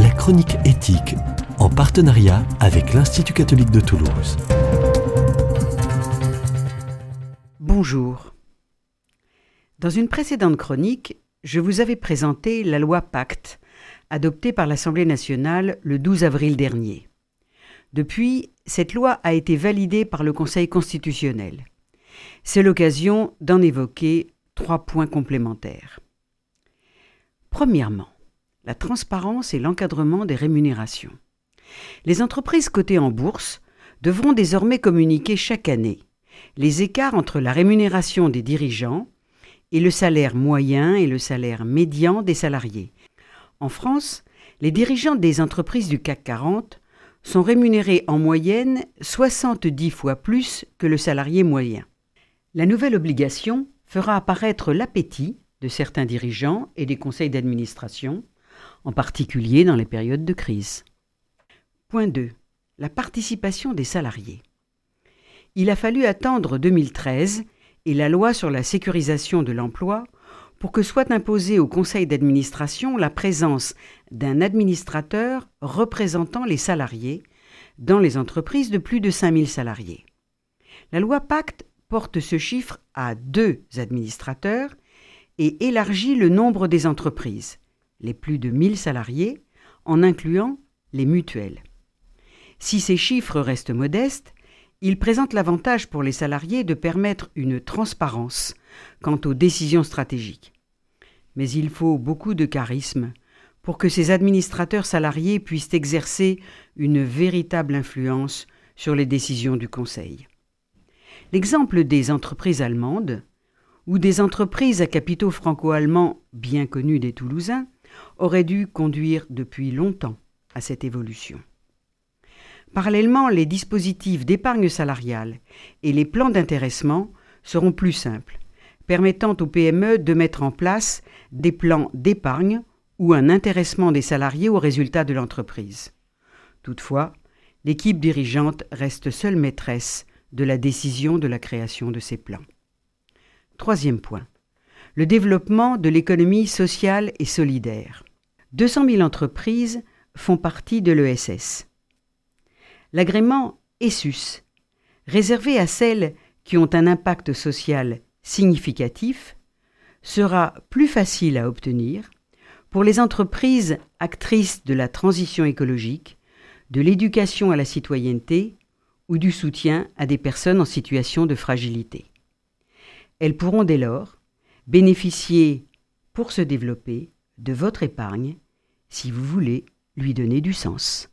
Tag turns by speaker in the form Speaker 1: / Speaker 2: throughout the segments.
Speaker 1: la chronique éthique, en partenariat avec l'Institut catholique de Toulouse.
Speaker 2: Bonjour. Dans une précédente chronique, je vous avais présenté la loi Pacte, adoptée par l'Assemblée nationale le 12 avril dernier. Depuis, cette loi a été validée par le Conseil constitutionnel. C'est l'occasion d'en évoquer trois points complémentaires. Premièrement, transparence et l'encadrement des rémunérations. Les entreprises cotées en bourse devront désormais communiquer chaque année les écarts entre la rémunération des dirigeants et le salaire moyen et le salaire médian des salariés. En France, les dirigeants des entreprises du CAC 40 sont rémunérés en moyenne 70 fois plus que le salarié moyen. La nouvelle obligation fera apparaître l'appétit de certains dirigeants et des conseils d'administration, en particulier dans les périodes de crise. Point 2. La participation des salariés. Il a fallu attendre 2013 et la loi sur la sécurisation de l'emploi pour que soit imposée au conseil d'administration la présence d'un administrateur représentant les salariés dans les entreprises de plus de 5000 salariés. La loi Pacte porte ce chiffre à deux administrateurs et élargit le nombre des entreprises, les plus de 1000 salariés, en incluant les mutuelles. Si ces chiffres restent modestes, ils présentent l'avantage pour les salariés de permettre une transparence quant aux décisions stratégiques. Mais il faut beaucoup de charisme pour que ces administrateurs salariés puissent exercer une véritable influence sur les décisions du Conseil. L'exemple des entreprises allemandes ou des entreprises à capitaux franco-allemands bien connus des Toulousains aurait dû conduire depuis longtemps à cette évolution. Parallèlement, les dispositifs d'épargne salariale et les plans d'intéressement seront plus simples, permettant aux PME de mettre en place des plans d'épargne ou un intéressement des salariés aux résultats de l'entreprise. Toutefois, l'équipe dirigeante reste seule maîtresse de la décision de la création de ces plans. Troisième point. Le développement de l'économie sociale et solidaire. 200 000 entreprises font partie de l'ESS. L'agrément ESUS, réservé à celles qui ont un impact social significatif, sera plus facile à obtenir pour les entreprises actrices de la transition écologique, de l'éducation à la citoyenneté ou du soutien à des personnes en situation de fragilité. Elles pourront dès lors bénéficier, pour se développer, de votre épargne, si vous voulez lui donner du sens.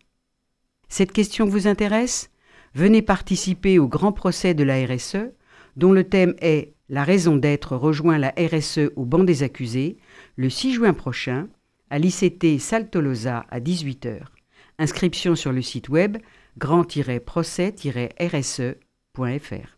Speaker 2: Cette question vous intéresse? Venez participer au grand procès de la RSE, dont le thème est La raison d'être rejoint la RSE au banc des accusés, le 6 juin prochain, à l'ICT Saltolosa à 18h. Inscription sur le site web grand-procès-rse.fr.